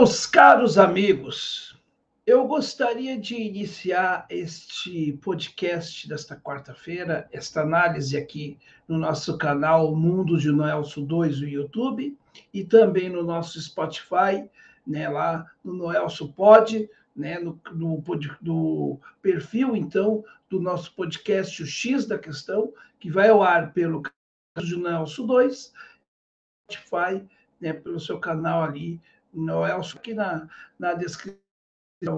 Meus caros amigos, eu gostaria de iniciar este podcast desta quarta-feira, esta análise aqui no nosso canal Mundo de Noelso 2 no YouTube e também no nosso Spotify, né, lá no Noelso Pod, né, no, no, no perfil, então, do nosso podcast O X da Questão, que vai ao ar pelo canal de Noelso 2, Spotify, né, pelo seu canal ali, Noelso, aqui na, na descrição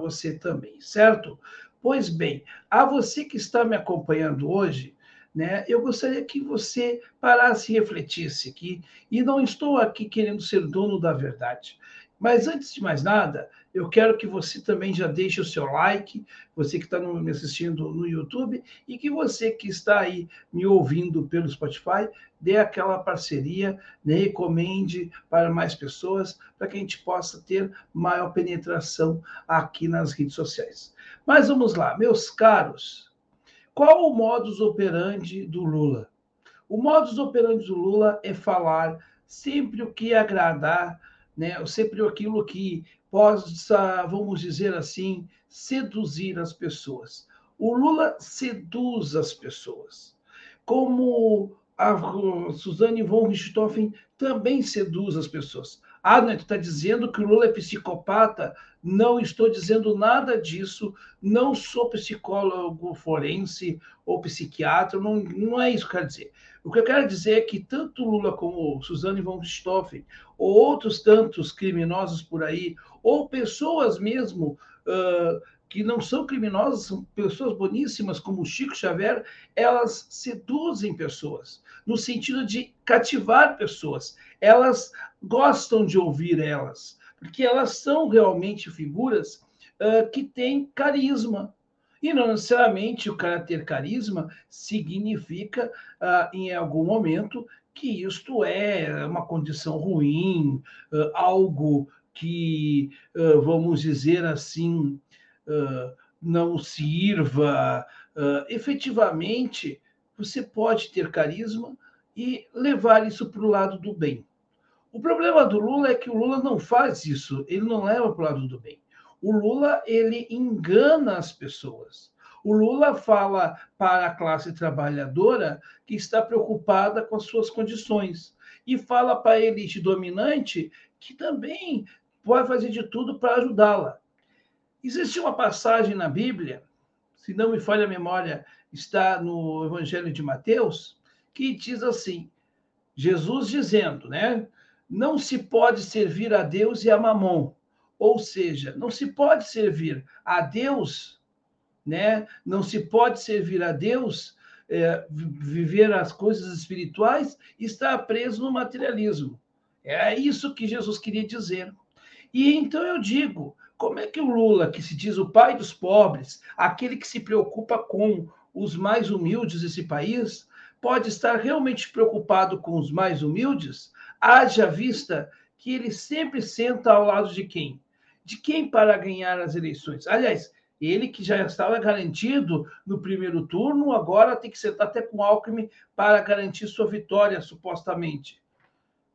você também, certo? Pois bem, a você que está me acompanhando hoje, né, eu gostaria que você parasse e refletisse aqui, e não estou aqui querendo ser dono da verdade. Mas antes de mais nada, eu quero que você também já deixe o seu like, você que está me assistindo no YouTube, e que você que está aí me ouvindo pelo Spotify, dê aquela parceria, né, recomende para mais pessoas, para que a gente possa ter maior penetração aqui nas redes sociais. Mas vamos lá, meus caros, qual o modus operandi do Lula? O modus operandi do Lula é falar sempre o que agradar, né? sempre aquilo que possa, vamos dizer assim, seduzir as pessoas. O Lula seduz as pessoas. Como a Suzane von Richthofen também seduz as pessoas. Ah, não, tu está dizendo que o Lula é psicopata? Não estou dizendo nada disso. Não sou psicólogo forense ou psiquiatra. Não, não é isso que eu quero dizer. O que eu quero dizer é que tanto Lula como Suzane von Richthofen, ou outros tantos criminosos por aí, ou pessoas mesmo uh, que não são criminosas, são pessoas boníssimas, como Chico Xavier, elas seduzem pessoas, no sentido de cativar pessoas. Elas gostam de ouvir elas, porque elas são realmente figuras uh, que têm carisma, e não necessariamente o cara ter carisma significa, ah, em algum momento, que isto é uma condição ruim, ah, algo que, ah, vamos dizer assim, não sirva. efetivamente, você pode ter carisma e levar isso para o lado do bem. O problema do Lula é que o Lula não faz isso, ele não leva para o lado do bem. O Lula ele engana as pessoas. O Lula fala para a classe trabalhadora que está preocupada com as suas condições e fala para a elite dominante que também pode fazer de tudo para ajudá-la. Existe uma passagem na Bíblia, se não me falha a memória, está no Evangelho de Mateus, que diz assim: Jesus dizendo, né? Não se pode servir a Deus e a Mamon. Ou seja, não se pode servir a Deus, né? não se pode servir a Deus, é, viver as coisas espirituais e estar preso no materialismo. É isso que Jesus queria dizer. E então eu digo, como é que o Lula, que se diz o pai dos pobres, aquele que se preocupa com os mais humildes desse país, pode estar realmente preocupado com os mais humildes, haja vista que ele sempre senta ao lado de quem? de quem para ganhar as eleições? Aliás, ele que já estava garantido no primeiro turno, agora tem que sentar até com Alckmin para garantir sua vitória, supostamente.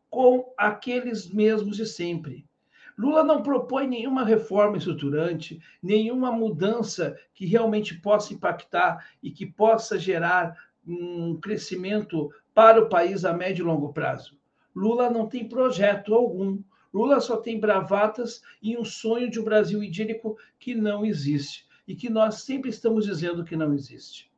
Com aqueles mesmos de sempre. Lula não propõe nenhuma reforma estruturante, nenhuma mudança que realmente possa impactar e que possa gerar um crescimento para o país a médio e longo prazo. Lula não tem projeto algum. Lula só tem bravatas e um sonho de um Brasil idílico que não existe e que nós sempre estamos dizendo que não existe.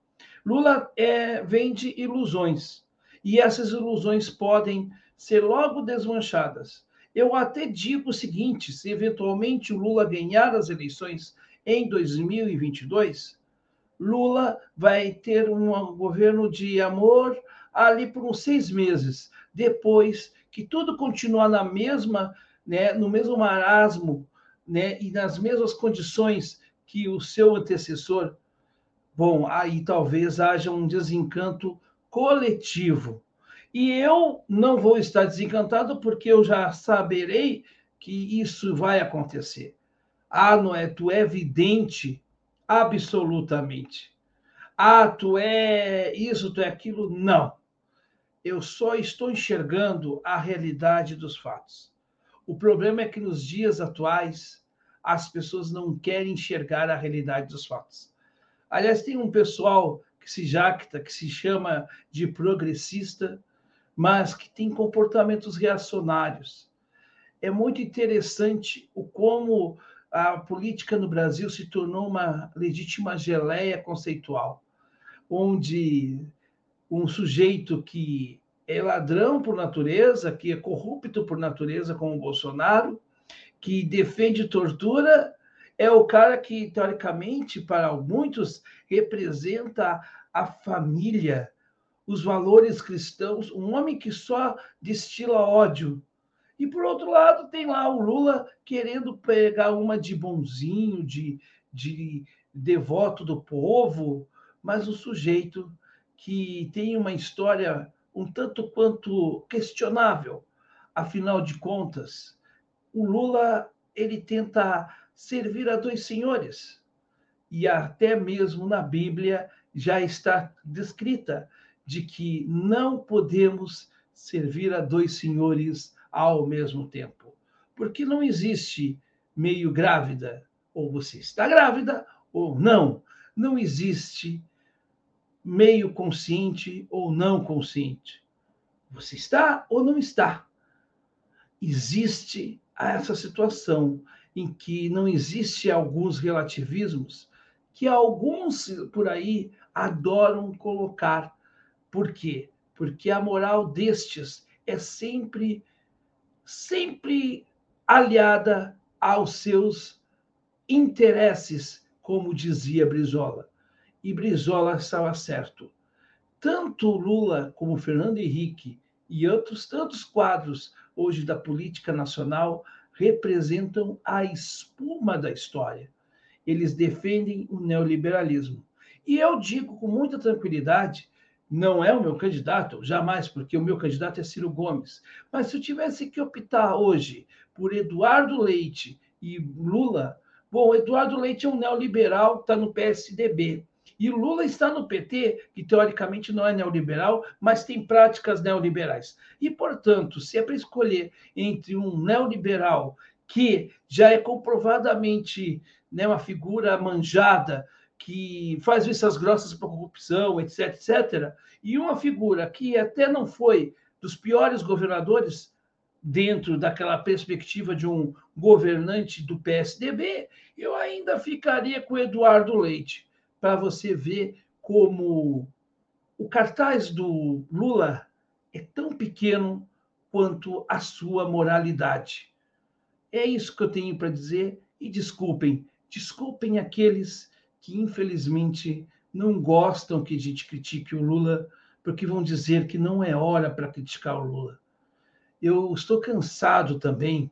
Lula é, vende ilusões e essas ilusões podem ser logo desmanchadas. Eu até digo o seguinte: se eventualmente o Lula ganhar as eleições em 2022, Lula vai ter um governo de amor ali por uns seis meses, depois que tudo continuar na mesma né, no mesmo marasmo né, e nas mesmas condições que o seu antecessor, bom, aí talvez haja um desencanto coletivo. E eu não vou estar desencantado porque eu já saberei que isso vai acontecer. Ah, não é? Tu é evidente, absolutamente. Ah, tu é isso, tu é aquilo. Não. Eu só estou enxergando a realidade dos fatos. O problema é que nos dias atuais as pessoas não querem enxergar a realidade dos fatos. Aliás, tem um pessoal que se jacta, que se chama de progressista, mas que tem comportamentos reacionários. É muito interessante o como a política no Brasil se tornou uma legítima geleia conceitual, onde um sujeito que é ladrão por natureza, que é corrupto por natureza, como o Bolsonaro, que defende tortura, é o cara que, teoricamente, para muitos, representa a família, os valores cristãos, um homem que só destila ódio. E, por outro lado, tem lá o Lula querendo pegar uma de bonzinho, de, de devoto do povo, mas o sujeito que tem uma história um tanto quanto questionável. Afinal de contas, o Lula ele tenta servir a dois senhores. E até mesmo na Bíblia já está descrita de que não podemos servir a dois senhores ao mesmo tempo. Porque não existe meio grávida, ou você está grávida ou não. Não existe meio consciente ou não consciente. Você está ou não está? Existe essa situação em que não existe alguns relativismos que alguns por aí adoram colocar. Por quê? Porque a moral destes é sempre sempre aliada aos seus interesses, como dizia Brizola e Brizola estava certo. Tanto Lula como Fernando Henrique e outros tantos quadros hoje da política nacional representam a espuma da história. Eles defendem o neoliberalismo. E eu digo com muita tranquilidade, não é o meu candidato, jamais, porque o meu candidato é Ciro Gomes. Mas se eu tivesse que optar hoje por Eduardo Leite e Lula, bom, Eduardo Leite é um neoliberal, está no PSDB. E Lula está no PT, que teoricamente não é neoliberal, mas tem práticas neoliberais. E, portanto, se é para escolher entre um neoliberal que já é comprovadamente né, uma figura manjada, que faz vistas grossas para corrupção, etc., etc., e uma figura que até não foi dos piores governadores dentro daquela perspectiva de um governante do PSDB, eu ainda ficaria com Eduardo Leite para você ver como o cartaz do Lula é tão pequeno quanto a sua moralidade. É isso que eu tenho para dizer e desculpem, desculpem aqueles que infelizmente não gostam que a gente critique o Lula, porque vão dizer que não é hora para criticar o Lula. Eu estou cansado também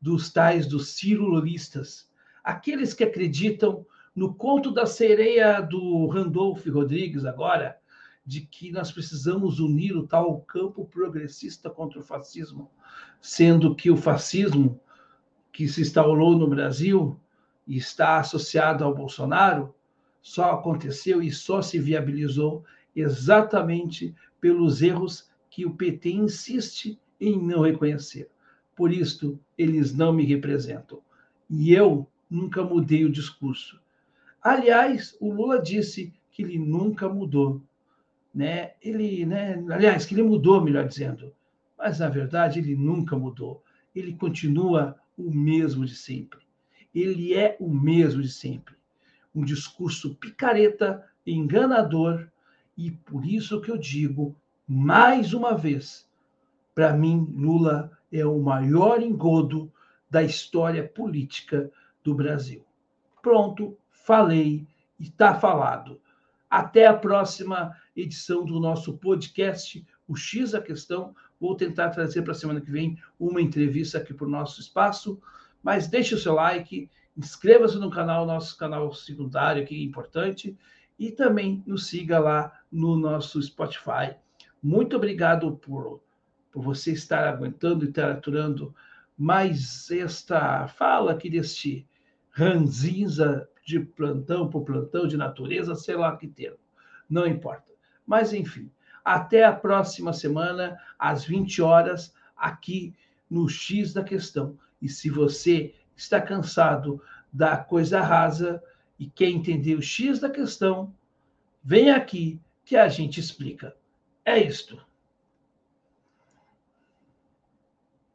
dos tais dos cirulistas, aqueles que acreditam no conto da sereia do Randolph Rodrigues, agora, de que nós precisamos unir o tal campo progressista contra o fascismo, sendo que o fascismo que se instalou no Brasil e está associado ao Bolsonaro só aconteceu e só se viabilizou exatamente pelos erros que o PT insiste em não reconhecer. Por isso, eles não me representam. E eu nunca mudei o discurso. Aliás, o Lula disse que ele nunca mudou, né? Ele, né? Aliás, que ele mudou, melhor dizendo. Mas na verdade ele nunca mudou. Ele continua o mesmo de sempre. Ele é o mesmo de sempre. Um discurso picareta, enganador, e por isso que eu digo mais uma vez, para mim Lula é o maior engodo da história política do Brasil. Pronto, falei está falado. Até a próxima edição do nosso podcast, o X a Questão. Vou tentar trazer para a semana que vem uma entrevista aqui para o nosso espaço. Mas deixe o seu like, inscreva-se no canal, nosso canal secundário é importante, e também nos siga lá no nosso Spotify. Muito obrigado por, por você estar aguentando e estar aturando mais esta fala aqui deste ranzinza de plantão por plantão, de natureza, sei lá que termo, não importa. Mas, enfim, até a próxima semana, às 20 horas, aqui no X da questão. E se você está cansado da coisa rasa e quer entender o X da questão, vem aqui que a gente explica. É isto.